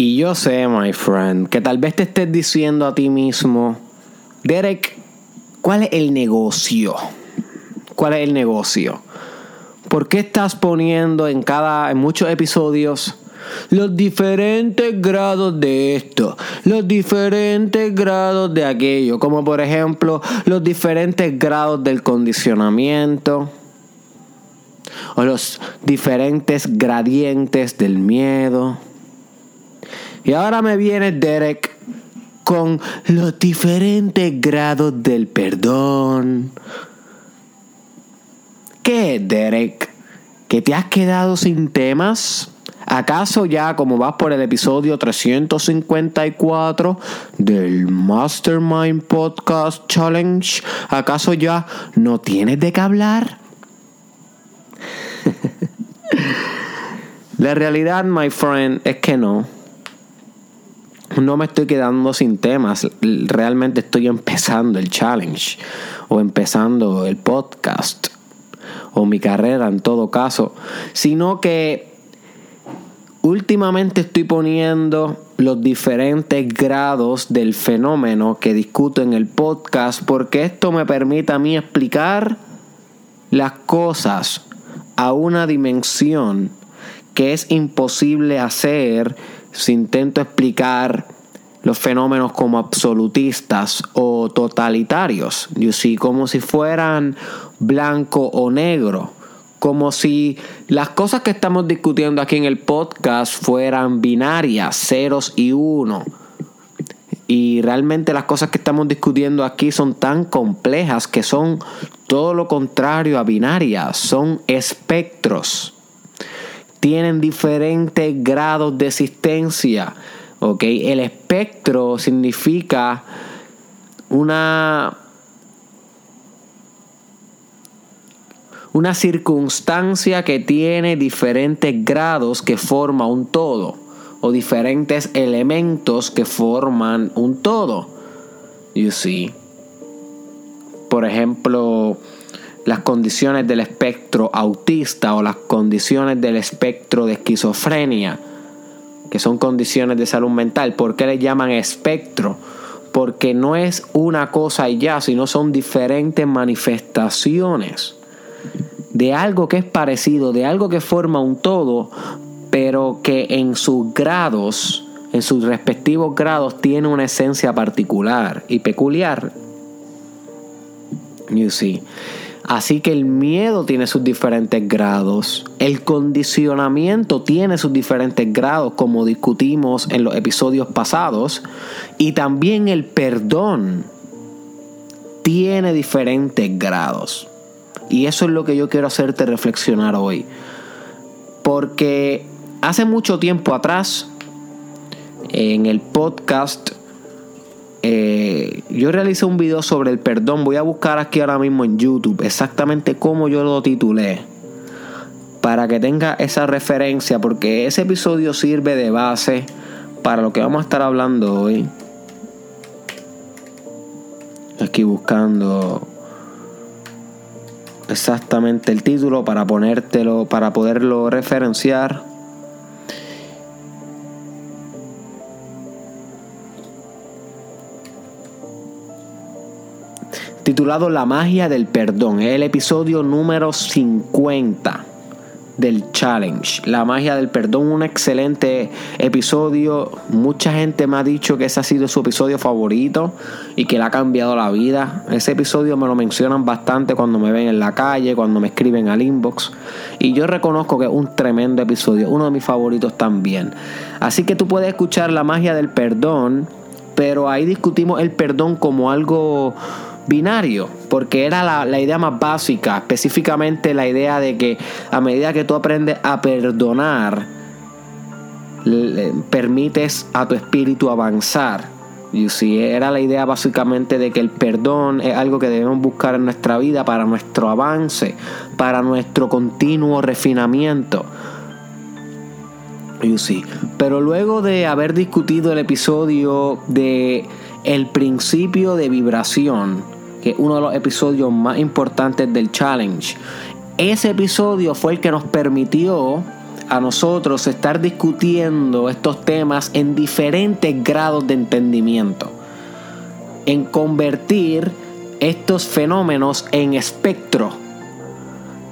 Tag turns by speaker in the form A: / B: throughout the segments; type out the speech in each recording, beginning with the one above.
A: Y yo sé, my friend, que tal vez te estés diciendo a ti mismo, Derek, ¿cuál es el negocio? ¿Cuál es el negocio? ¿Por qué estás poniendo en cada en muchos episodios los diferentes grados de esto, los diferentes grados de aquello, como por ejemplo los diferentes grados del condicionamiento o los diferentes gradientes del miedo? Y ahora me viene Derek con los diferentes grados del perdón. ¿Qué, Derek? ¿Que te has quedado sin temas? ¿Acaso ya como vas por el episodio 354 del Mastermind Podcast Challenge, ¿acaso ya no tienes de qué hablar? La realidad, my friend, es que no no me estoy quedando sin temas. Realmente estoy empezando el challenge o empezando el podcast o mi carrera en todo caso. Sino que últimamente estoy poniendo los diferentes grados del fenómeno que discuto en el podcast porque esto me permite a mí explicar las cosas a una dimensión que es imposible hacer si intento explicar los fenómenos como absolutistas o totalitarios, you see, como si fueran blanco o negro, como si las cosas que estamos discutiendo aquí en el podcast fueran binarias, ceros y uno. Y realmente las cosas que estamos discutiendo aquí son tan complejas que son todo lo contrario a binarias, son espectros tienen diferentes grados de existencia. El espectro significa una, una circunstancia que tiene diferentes grados que forma un todo o diferentes elementos que forman un todo. You see. Por ejemplo, las condiciones del espectro autista o las condiciones del espectro de esquizofrenia, que son condiciones de salud mental. ¿Por qué le llaman espectro? Porque no es una cosa y ya, sino son diferentes manifestaciones de algo que es parecido, de algo que forma un todo, pero que en sus grados, en sus respectivos grados, tiene una esencia particular y peculiar. You see. Así que el miedo tiene sus diferentes grados, el condicionamiento tiene sus diferentes grados, como discutimos en los episodios pasados, y también el perdón tiene diferentes grados. Y eso es lo que yo quiero hacerte reflexionar hoy. Porque hace mucho tiempo atrás, en el podcast eh, yo realicé un video sobre el perdón. Voy a buscar aquí ahora mismo en YouTube exactamente cómo yo lo titulé. Para que tenga esa referencia. Porque ese episodio sirve de base para lo que vamos a estar hablando hoy. Aquí buscando exactamente el título para ponértelo, para poderlo referenciar. Titulado La magia del perdón. Es el episodio número 50 del challenge. La magia del perdón, un excelente episodio. Mucha gente me ha dicho que ese ha sido su episodio favorito y que le ha cambiado la vida. Ese episodio me lo mencionan bastante cuando me ven en la calle, cuando me escriben al inbox. Y yo reconozco que es un tremendo episodio, uno de mis favoritos también. Así que tú puedes escuchar la magia del perdón, pero ahí discutimos el perdón como algo binario, porque era la, idea más básica, específicamente la idea de que a medida que tú aprendes a perdonar, permites a tu espíritu avanzar. Y si era la idea básicamente de que el perdón es algo que debemos buscar en nuestra vida para nuestro avance, para nuestro continuo refinamiento. You see. Pero luego de haber discutido el episodio de el principio de vibración, que es uno de los episodios más importantes del challenge. Ese episodio fue el que nos permitió a nosotros estar discutiendo estos temas en diferentes grados de entendimiento, en convertir estos fenómenos en espectro.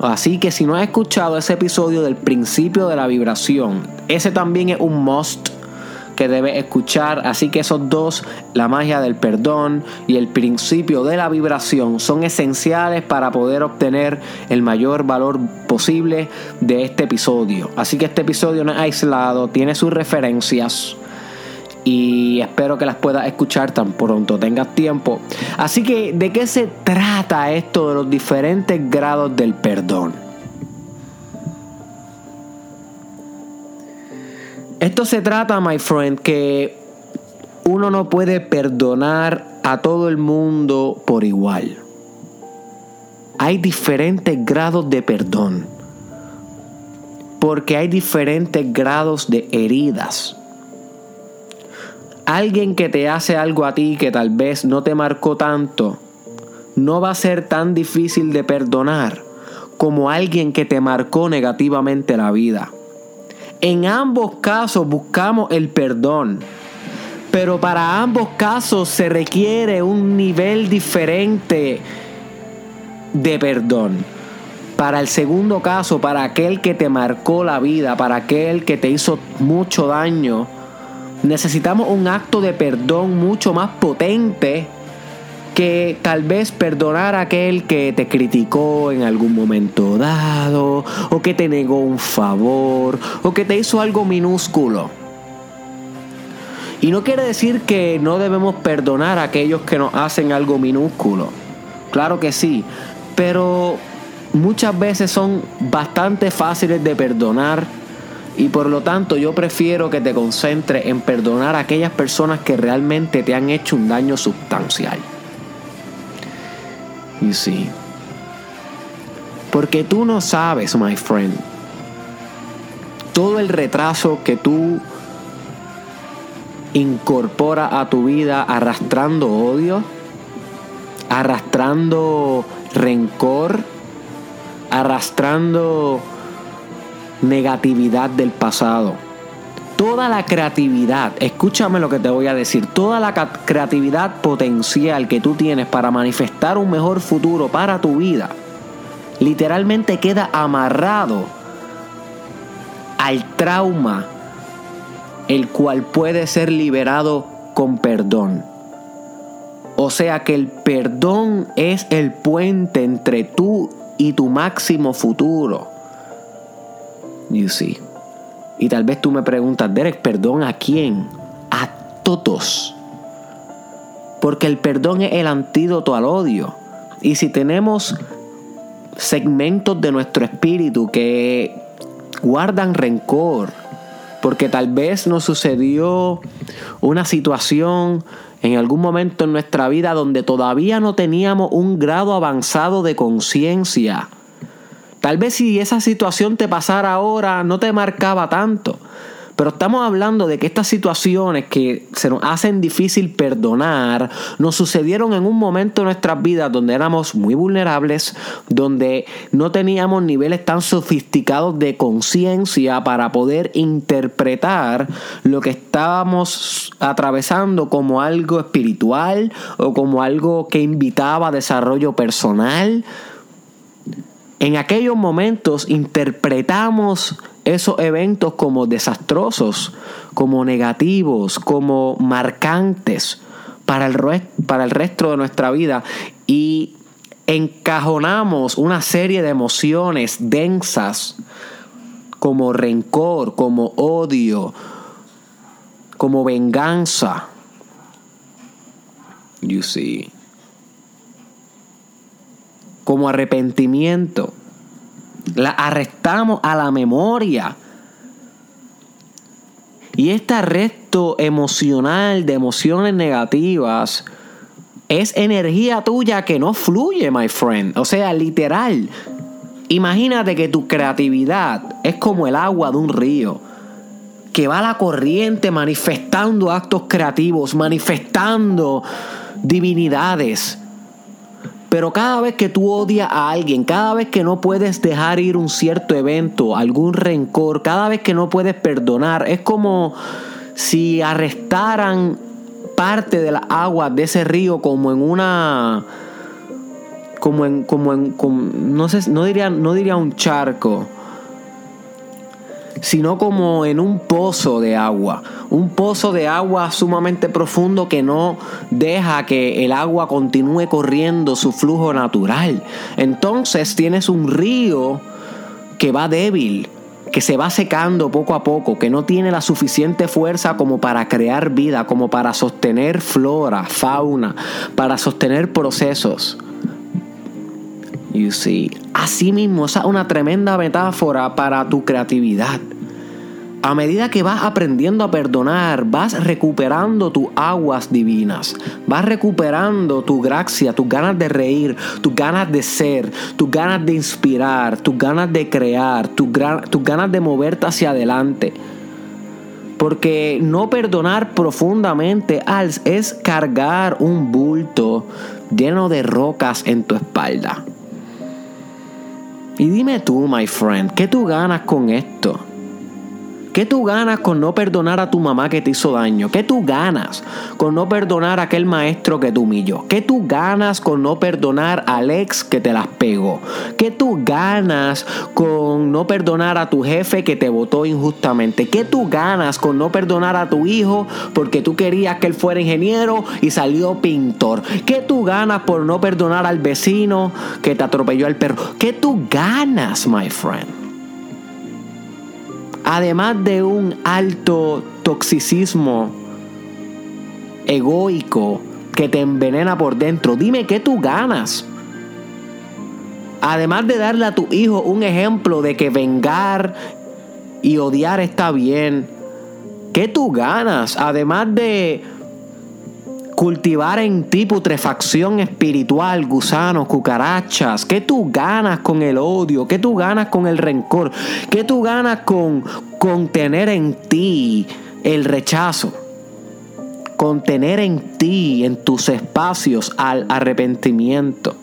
A: Así que si no has escuchado ese episodio del principio de la vibración, ese también es un must que debes escuchar. Así que esos dos, la magia del perdón y el principio de la vibración, son esenciales para poder obtener el mayor valor posible de este episodio. Así que este episodio no es aislado, tiene sus referencias y espero que las puedas escuchar tan pronto tengas tiempo. Así que, ¿de qué se trata esto de los diferentes grados del perdón? Esto se trata, my friend, que uno no puede perdonar a todo el mundo por igual. Hay diferentes grados de perdón. Porque hay diferentes grados de heridas. Alguien que te hace algo a ti que tal vez no te marcó tanto, no va a ser tan difícil de perdonar como alguien que te marcó negativamente la vida. En ambos casos buscamos el perdón. Pero para ambos casos se requiere un nivel diferente de perdón. Para el segundo caso, para aquel que te marcó la vida, para aquel que te hizo mucho daño, necesitamos un acto de perdón mucho más potente que tal vez perdonar a aquel que te criticó en algún momento dado, o que te negó un favor, o que te hizo algo minúsculo. Y no quiere decir que no debemos perdonar a aquellos que nos hacen algo minúsculo. Claro que sí, pero muchas veces son bastante fáciles de perdonar y por lo tanto yo prefiero que te concentres en perdonar a aquellas personas que realmente te han hecho un daño sustancial. You see. Porque tú no sabes, my friend, todo el retraso que tú incorporas a tu vida arrastrando odio, arrastrando rencor, arrastrando negatividad del pasado toda la creatividad, escúchame lo que te voy a decir, toda la creatividad potencial que tú tienes para manifestar un mejor futuro para tu vida, literalmente queda amarrado al trauma, el cual puede ser liberado con perdón. O sea que el perdón es el puente entre tú y tu máximo futuro. You see. Y tal vez tú me preguntas, Derek, ¿perdón a quién? A todos. Porque el perdón es el antídoto al odio. Y si tenemos segmentos de nuestro espíritu que guardan rencor, porque tal vez nos sucedió una situación en algún momento en nuestra vida donde todavía no teníamos un grado avanzado de conciencia Tal vez si esa situación te pasara ahora no te marcaba tanto. Pero estamos hablando de que estas situaciones que se nos hacen difícil perdonar nos sucedieron en un momento de nuestras vidas donde éramos muy vulnerables, donde no teníamos niveles tan sofisticados de conciencia para poder interpretar lo que estábamos atravesando como algo espiritual o como algo que invitaba a desarrollo personal en aquellos momentos interpretamos esos eventos como desastrosos, como negativos, como marcantes para el, para el resto de nuestra vida y encajonamos una serie de emociones densas como rencor, como odio, como venganza. You see como arrepentimiento. La arrestamos a la memoria. Y este arresto emocional de emociones negativas es energía tuya que no fluye, my friend. O sea, literal. Imagínate que tu creatividad es como el agua de un río, que va a la corriente manifestando actos creativos, manifestando divinidades Pero cada vez que tú odias a alguien, cada vez que no puedes dejar ir un cierto evento, algún rencor, cada vez que no puedes perdonar, es como si arrestaran parte de las aguas de ese río como en una como en como en no sé no diría no diría un charco sino como en un pozo de agua, un pozo de agua sumamente profundo que no deja que el agua continúe corriendo su flujo natural. Entonces tienes un río que va débil, que se va secando poco a poco, que no tiene la suficiente fuerza como para crear vida, como para sostener flora, fauna, para sostener procesos. You see, así mismo, esa es una tremenda metáfora para tu creatividad. A medida que vas aprendiendo a perdonar, vas recuperando tus aguas divinas, vas recuperando tu gracia, tus ganas de reír, tus ganas de ser, tus ganas de inspirar, tus ganas de crear, tus, tus ganas de moverte hacia adelante. Porque no perdonar profundamente es cargar un bulto lleno de rocas en tu espalda. Y dime tú, my friend, ¿qué tú ganas con esto? ¿Qué tú ganas con no perdonar a tu mamá que te hizo daño? ¿Qué tú ganas con no perdonar a aquel maestro que te humilló? ¿Qué tú ganas con no perdonar al ex que te las pegó? ¿Qué tú ganas con no perdonar a tu jefe que te votó injustamente? ¿Qué tú ganas con no perdonar a tu hijo porque tú querías que él fuera ingeniero y salió pintor? ¿Qué tú ganas por no perdonar al vecino que te atropelló al perro? ¿Qué tú ganas, my friend? Además de un alto toxicismo egoico que te envenena por dentro, dime qué tú ganas. Además de darle a tu hijo un ejemplo de que vengar y odiar está bien, ¿qué tú ganas? Además de cultivar en ti putrefacción espiritual, gusanos, cucarachas. ¿Qué tú ganas con el odio? ¿Qué tú ganas con el rencor? ¿Qué tú ganas con contener en ti el rechazo? Contener en ti, en tus espacios, al arrepentimiento.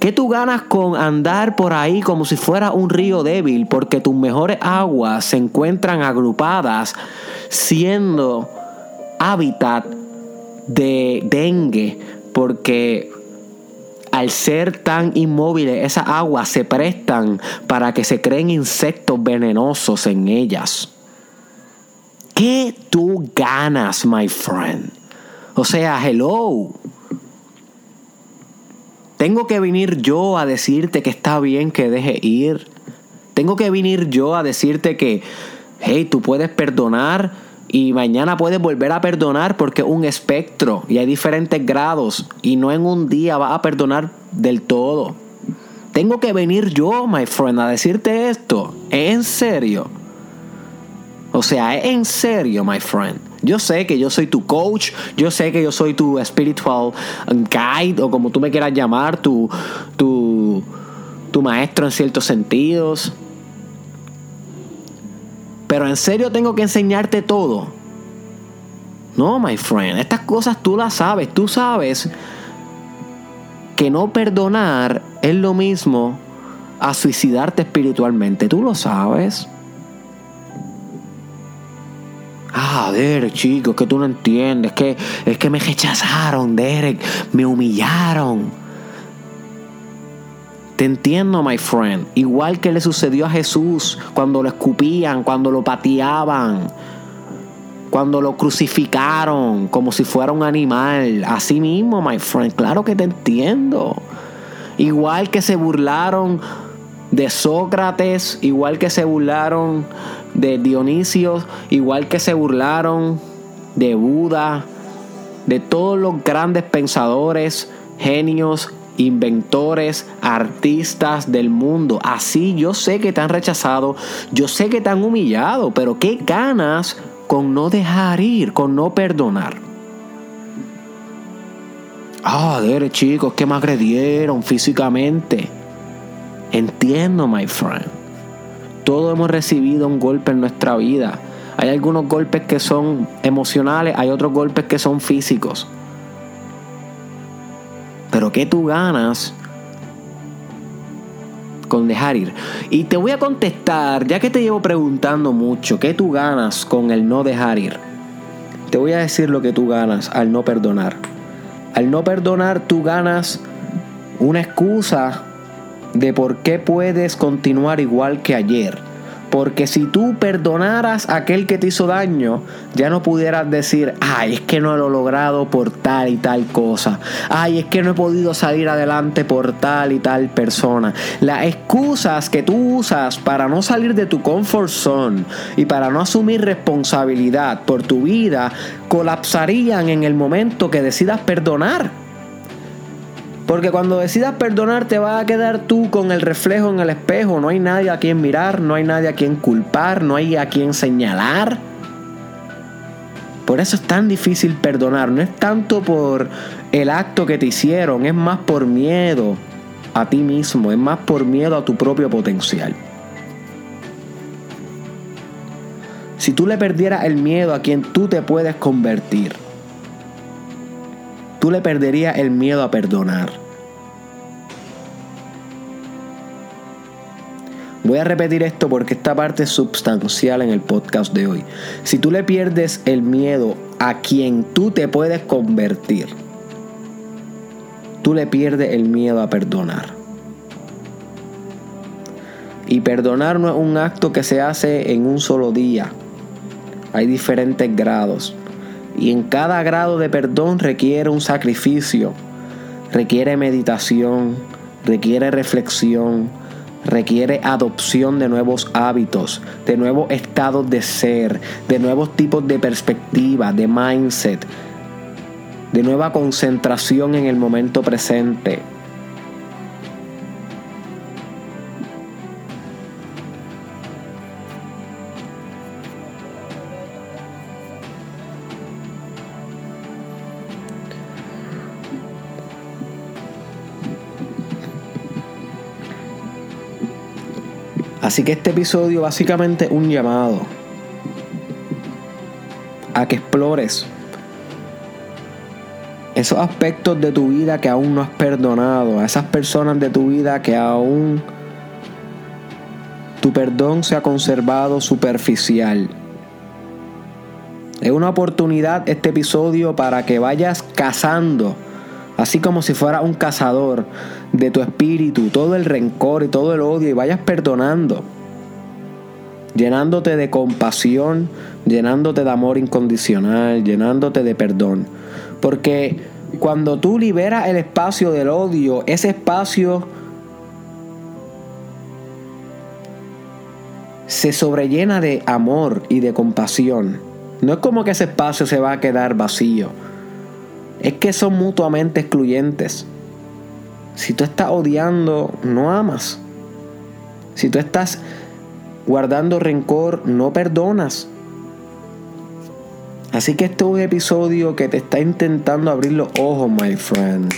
A: ¿Qué tú ganas con andar por ahí como si fuera un río débil? Porque tus mejores aguas se encuentran agrupadas siendo hábitat de dengue porque al ser tan inmóviles, esas aguas se prestan para que se creen insectos venenosos en ellas. ¿Qué tú ganas, my friend? O sea, hello. Tengo que venir yo a decirte que está bien que deje ir. Tengo que venir yo a decirte que, hey, tú puedes perdonar y mañana puedes volver a perdonar porque es un espectro y hay diferentes grados y no en un día vas a perdonar del todo. Tengo que venir yo, my friend, a decirte esto. ¿Es en serio? O sea, en serio, my friend. Yo sé que yo soy tu coach, yo sé que yo soy tu spiritual guide o como tú me quieras llamar, tu, tu, tu maestro en ciertos sentidos. Pero en serio tengo que enseñarte todo. No, my friend, estas cosas tú las sabes. Tú sabes que no perdonar es lo mismo a suicidarte espiritualmente. Tú lo sabes. Ah, Derek, chicos, que tú no entiendes. Que, es que me rechazaron, Derek. Me humillaron. Te entiendo, my friend. Igual que le sucedió a Jesús cuando lo escupían, cuando lo pateaban, cuando lo crucificaron como si fuera un animal. Así mismo, my friend. Claro que te entiendo. Igual que se burlaron de Sócrates, igual que se burlaron de Dionisio, igual que se burlaron de Buda, de todos los grandes pensadores, genios inventores, artistas del mundo. Así yo sé que te han rechazado, yo sé que te han humillado, pero ¿qué ganas con no dejar ir, con no perdonar? Ah, oh, chicos, que me agredieron físicamente. Entiendo, my friend. Todos hemos recibido un golpe en nuestra vida. Hay algunos golpes que son emocionales, hay otros golpes que son físicos. Pero ¿qué tú ganas con dejar ir? Y te voy a contestar, ya que te llevo preguntando mucho, ¿qué tú ganas con el no dejar ir? Te voy a decir lo que tú ganas al no perdonar. Al no perdonar tú ganas una excusa de por qué puedes continuar igual que ayer. Porque si tú perdonaras a aquel que te hizo daño, ya no pudieras decir, ay, es que no lo he logrado por tal y tal cosa. Ay, es que no he podido salir adelante por tal y tal persona. Las excusas que tú usas para no salir de tu comfort zone y para no asumir responsabilidad por tu vida colapsarían en el momento que decidas perdonar. Porque cuando decidas perdonar te vas a quedar tú con el reflejo en el espejo. No hay nadie a quien mirar, no hay nadie a quien culpar, no hay a quien señalar. Por eso es tan difícil perdonar. No es tanto por el acto que te hicieron, es más por miedo a ti mismo, es más por miedo a tu propio potencial. Si tú le perdieras el miedo a quien tú te puedes convertir, tú le perderías el miedo a perdonar. Voy a repetir esto porque esta parte es sustancial en el podcast de hoy. Si tú le pierdes el miedo a quien tú te puedes convertir, tú le pierdes el miedo a perdonar. Y perdonar no es un acto que se hace en un solo día. Hay diferentes grados. Y en cada grado de perdón requiere un sacrificio, requiere meditación, requiere reflexión, requiere adopción de nuevos hábitos, de nuevos estados de ser, de nuevos tipos de perspectiva, de mindset, de nueva concentración en el momento presente. Así que este episodio básicamente un llamado a que explores esos aspectos de tu vida que aún no has perdonado, a esas personas de tu vida que aún tu perdón se ha conservado superficial. Es una oportunidad este episodio para que vayas cazando así como si fuera un cazador de tu espíritu, todo el rencor y todo el odio y vayas perdonando, llenándote de compasión, llenándote de amor incondicional, llenándote de perdón. Porque cuando tú liberas el espacio del odio, ese espacio se sobrellena de amor y de compasión. No es como que ese espacio se va a quedar vacío es que son mutuamente excluyentes. Si tú estás odiando, no amas. Si tú estás guardando rencor, no perdonas. Así que este es un episodio que te está intentando abrir los ojos, my friend.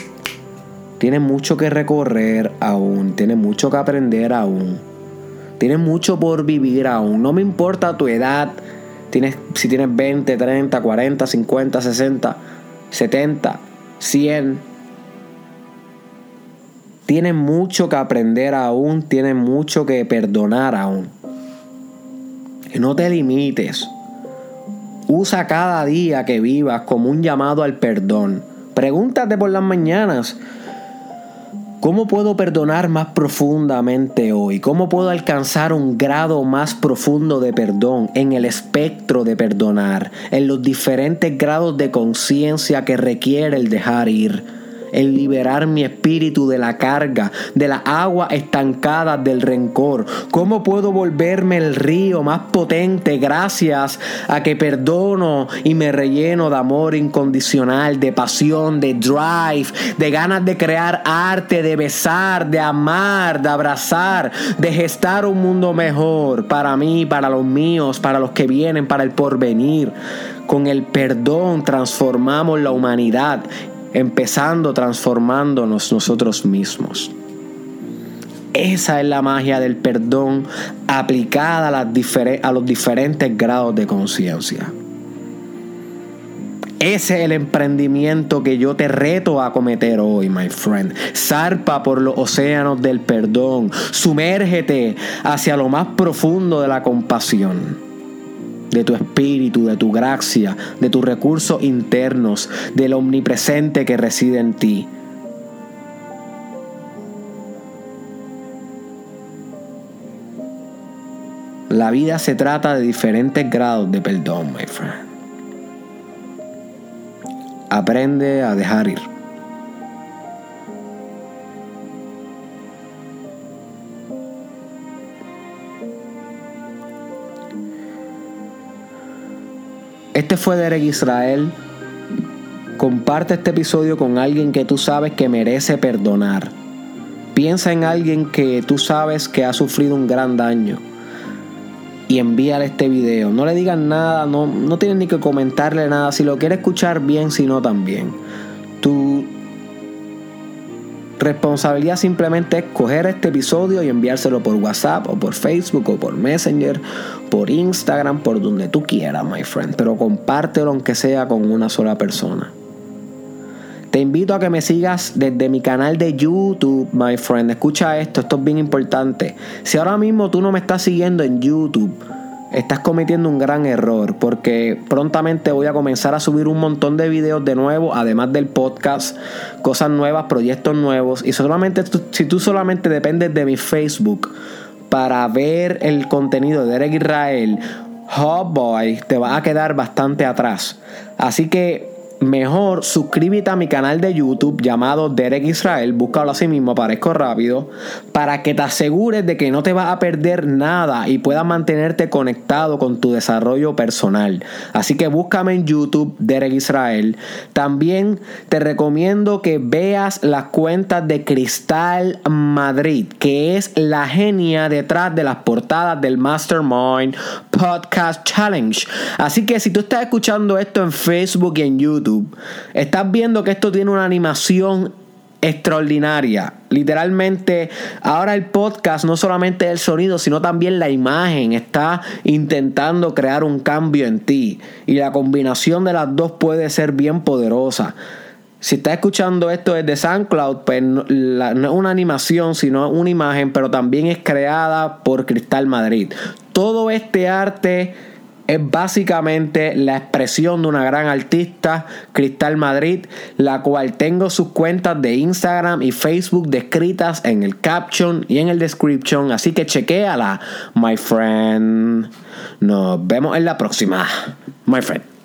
A: Tienes mucho que recorrer aún, tienes mucho que aprender aún. Tienes mucho por vivir aún. No me importa tu edad, tienes, si tienes 20, 30, 40, 50, 60 70, 100. Tienen mucho que aprender aún, tienen mucho que perdonar aún. no te limites. Usa cada día que vivas como un llamado al perdón. Pregúntate por las mañanas, ¿Cómo puedo perdonar más profundamente hoy? ¿Cómo puedo alcanzar un grado más profundo de perdón en el espectro de perdonar, en los diferentes grados de conciencia que requiere el dejar ir? El liberar mi espíritu de la carga, de la agua estancada del rencor. ¿Cómo puedo volverme el río más potente gracias a que perdono y me relleno de amor incondicional, de pasión, de drive, de ganas de crear arte, de besar, de amar, de abrazar, de gestar un mundo mejor para mí, para los míos, para los que vienen, para el porvenir? Con el perdón transformamos la humanidad empezando transformándonos nosotros mismos. Esa es la magia del perdón aplicada a, los diferentes grados de conciencia. Ese es el emprendimiento que yo te reto a cometer hoy, my friend. Zarpa por los océanos del perdón. Sumérgete hacia lo más profundo de la compasión. De tu espíritu, de tu gracia, de tus recursos internos, del omnipresente que reside en ti. La vida se trata de diferentes grados de perdón, my friend. Aprende a dejar ir. Este fue Derek Israel. Comparte este episodio con alguien que tú sabes que merece perdonar. Piensa en alguien que tú sabes que ha sufrido un gran daño y envíale este video. No le digan nada, no, no tienes ni que comentarle nada. Si lo quiere escuchar bien, si no también. Tu responsabilidad simplemente es coger este episodio y enviárselo por WhatsApp o por Facebook o por Messenger, por Instagram, por donde tú quieras, my friend. Pero compártelo aunque sea con una sola persona. Te invito a que me sigas desde mi canal de YouTube, my friend. Escucha esto, esto es bien importante. Si ahora mismo tú no me estás siguiendo en YouTube, estás cometiendo un gran error porque prontamente voy a comenzar a subir un montón de videos de nuevo, además del podcast, cosas nuevas, proyectos nuevos. Y solamente si tú solamente dependes de mi Facebook para ver el contenido de Derek Israel, oh boy, te va a quedar bastante atrás. Así que mejor suscríbete a mi canal de YouTube llamado Derek Israel, búscalo así mismo, aparezco rápido, para que te asegures de que no te vas a perder nada y puedas mantenerte conectado con tu desarrollo personal. Así que búscame en YouTube Derek Israel. También te recomiendo que veas las cuentas de Cristal Madrid, que es la genia detrás de las portadas del Mastermind Podcast Challenge. Así que si tú estás escuchando esto en Facebook y en YouTube, estás viendo que esto tiene una animación extraordinaria. Literalmente, ahora el podcast no solamente el sonido, sino también la imagen está intentando crear un cambio en ti. Y la combinación de las dos puede ser bien poderosa. Si estás escuchando esto desde SoundCloud, pues no, no es una animación, sino una imagen, pero también es creada por Cristal Madrid. Todo este arte es básicamente la expresión de una gran artista, Cristal Madrid, la cual tengo sus cuentas de Instagram y Facebook descritas en el caption y en el description, así que chequéala, my friend. Nos vemos en la próxima, my friend.